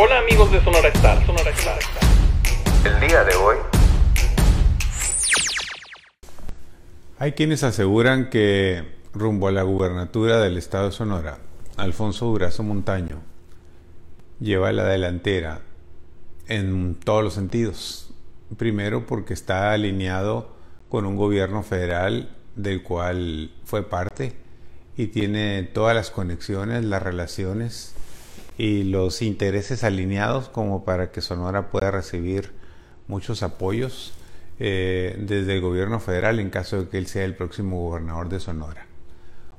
Hola amigos de Sonora Star, Sonora Star. El día de hoy. Hay quienes aseguran que rumbo a la gubernatura del estado de Sonora, Alfonso Durazo Montaño lleva la delantera en todos los sentidos. Primero porque está alineado con un gobierno federal del cual fue parte y tiene todas las conexiones, las relaciones y los intereses alineados como para que Sonora pueda recibir muchos apoyos eh, desde el gobierno federal en caso de que él sea el próximo gobernador de Sonora.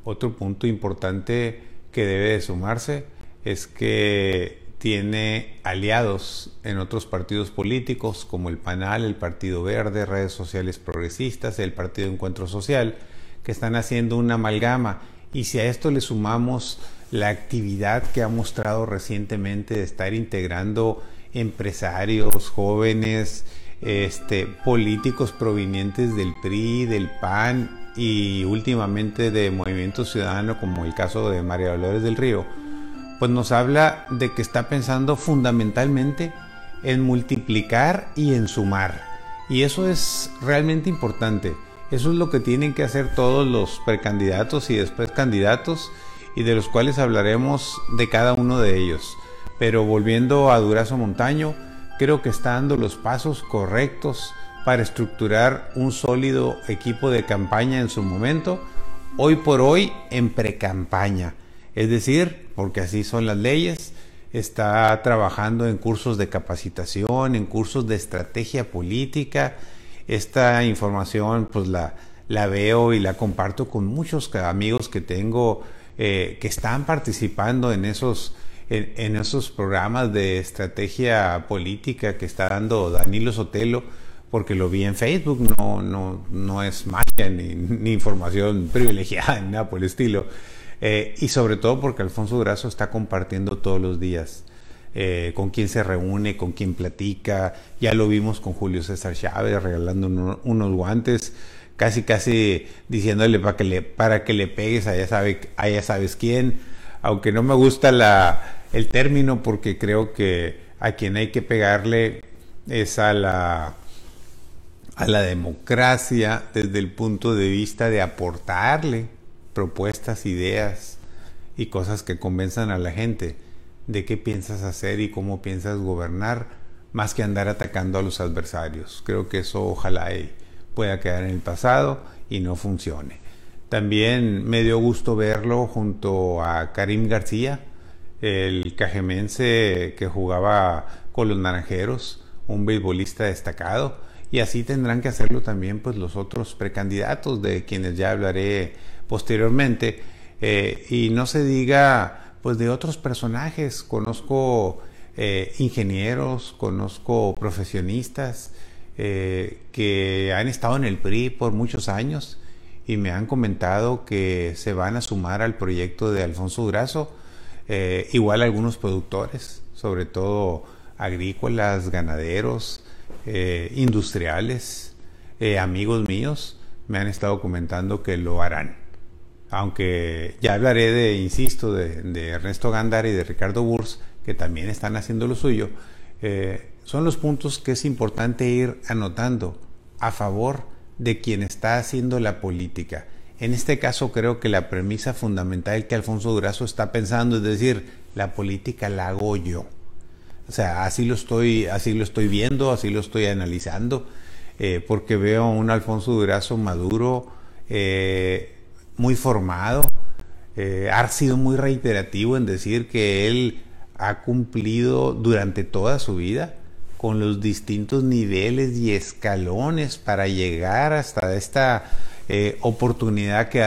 Otro punto importante que debe de sumarse es que tiene aliados en otros partidos políticos como el PANAL, el Partido Verde, redes sociales progresistas, el Partido Encuentro Social, que están haciendo una amalgama. Y si a esto le sumamos la actividad que ha mostrado recientemente de estar integrando empresarios, jóvenes, este, políticos provenientes del PRI, del PAN y últimamente de Movimiento Ciudadano, como el caso de María Dolores del Río, pues nos habla de que está pensando fundamentalmente en multiplicar y en sumar. Y eso es realmente importante. Eso es lo que tienen que hacer todos los precandidatos y después candidatos y de los cuales hablaremos de cada uno de ellos. Pero volviendo a Durazo Montaño, creo que está dando los pasos correctos para estructurar un sólido equipo de campaña en su momento, hoy por hoy en precampaña. Es decir, porque así son las leyes, está trabajando en cursos de capacitación, en cursos de estrategia política. Esta información pues la, la veo y la comparto con muchos amigos que tengo eh, que están participando en esos en, esos programas de estrategia política que está dando Danilo Sotelo, porque lo vi en Facebook, no, no, no es magia ni, información privilegiada ni nada por el estilo. Eh, y sobre todo porque Alfonso Durazo está compartiendo todos los días. Eh, con quién se reúne, con quién platica. Ya lo vimos con Julio César Chávez regalando unos guantes, casi casi diciéndole para que le, para que le pegues a ya, sabes quién. Aunque no me gusta el término porque creo que a quien hay que pegarle es a la a la democracia desde el punto de vista de aportarle propuestas, ideas y cosas que convenzan a la gente de qué piensas hacer y cómo piensas gobernar, más que andar atacando a los adversarios. Creo que eso ojalá pueda quedar en el pasado y no funcione. También me dio gusto verlo junto a Karim García, el cajemense que jugaba con los naranjeros, un beisbolista destacado, y así tendrán que hacerlo también pues los otros precandidatos de quienes ya hablaré posteriormente, eh, y no se diga pues de otros personajes, conozco eh, ingenieros, conozco profesionistas eh, que han estado en el PRI por muchos años y me han comentado que se van a sumar al proyecto de Alfonso Durazo eh, igual algunos productores, sobre todo agrícolas, ganaderos, industriales, amigos míos, me han estado comentando que lo harán. Aunque ya hablaré de, insisto, de, Ernesto Gándara y de Ricardo Burs, que también están haciendo lo suyo, son los puntos que es importante ir anotando a favor de quien está haciendo la política en este caso creo que la premisa fundamental que Alfonso Durazo está pensando es decir, la política la hago yo. O sea, así lo estoy, así lo estoy viendo, así lo estoy analizando, eh, porque veo a un Alfonso Durazo maduro, eh, muy formado, eh, ha sido muy reiterativo en decir que él ha cumplido durante toda su vida con los distintos niveles y escalones para llegar hasta esta eh, oportunidad que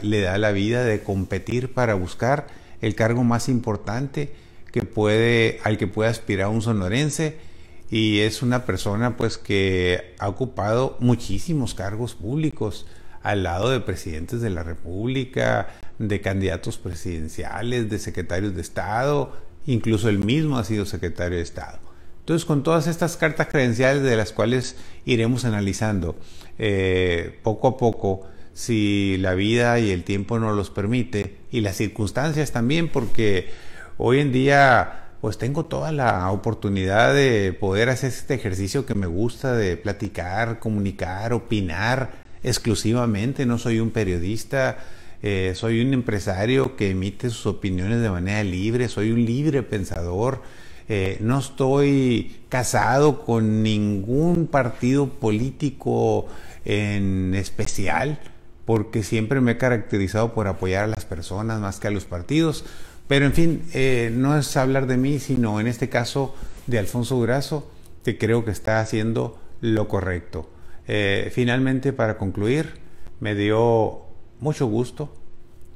le da la vida de competir para buscar el cargo más importante que puede, al que puede aspirar un sonorense. Y es una persona pues que ha ocupado muchísimos cargos públicos al lado de presidentes de la República, de candidatos presidenciales, de secretarios de Estado, incluso él mismo ha sido secretario de Estado. Entonces, con todas estas cartas credenciales de las cuales iremos analizando eh, poco a poco, si la vida y el tiempo nos los permite, y las circunstancias también, porque hoy en día pues tengo toda la oportunidad de poder hacer este ejercicio que me gusta de platicar, comunicar, opinar exclusivamente. No soy un periodista, eh, soy un empresario que emite sus opiniones de manera libre, soy un libre pensador. Eh, no estoy casado con ningún partido político en especial, porque siempre me he caracterizado por apoyar a las personas más que a los partidos. Pero en fin, eh, no es hablar de mí, sino en este caso de Alfonso Durazo, que creo que está haciendo lo correcto. Eh, finalmente, para concluir, me dio mucho gusto,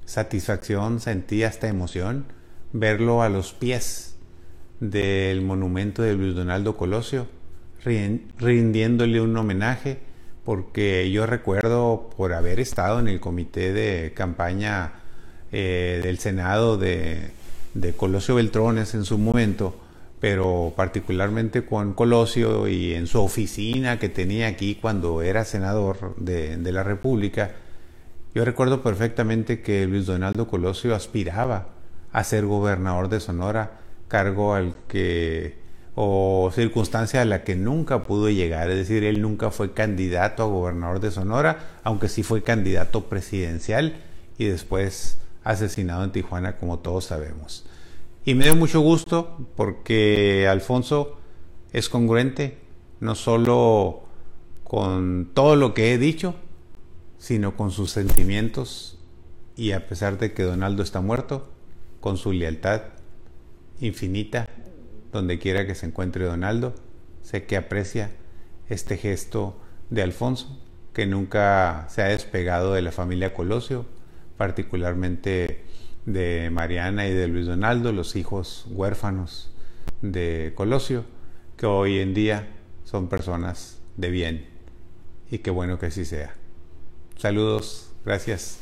satisfacción, sentí hasta emoción verlo a los pies del monumento de Luis Donaldo Colosio, rindiéndole un homenaje, porque yo recuerdo por haber estado en el comité de campaña eh, del Senado de, Colosio Beltrones en su momento, pero particularmente con Colosio y en su oficina que tenía aquí cuando era senador de, la República, yo recuerdo perfectamente que Luis Donaldo Colosio aspiraba a ser gobernador de Sonora, cargo al que o circunstancia a la que nunca pudo llegar, es decir, él nunca fue candidato a gobernador de Sonora, aunque sí fue candidato presidencial y después asesinado en Tijuana, como todos sabemos. Y me dio mucho gusto porque Alfonso es congruente, no solo con todo lo que he dicho, sino con sus sentimientos. Y a pesar de que Donaldo está muerto, con su lealtad infinita, donde quiera que se encuentre Donaldo, sé que aprecia este gesto de Alfonso, que nunca se ha despegado de la familia Colosio, particularmente de Mariana y de Luis Donaldo, los hijos huérfanos de Colosio, que hoy en día son personas de bien y qué bueno que así sea. Saludos, gracias.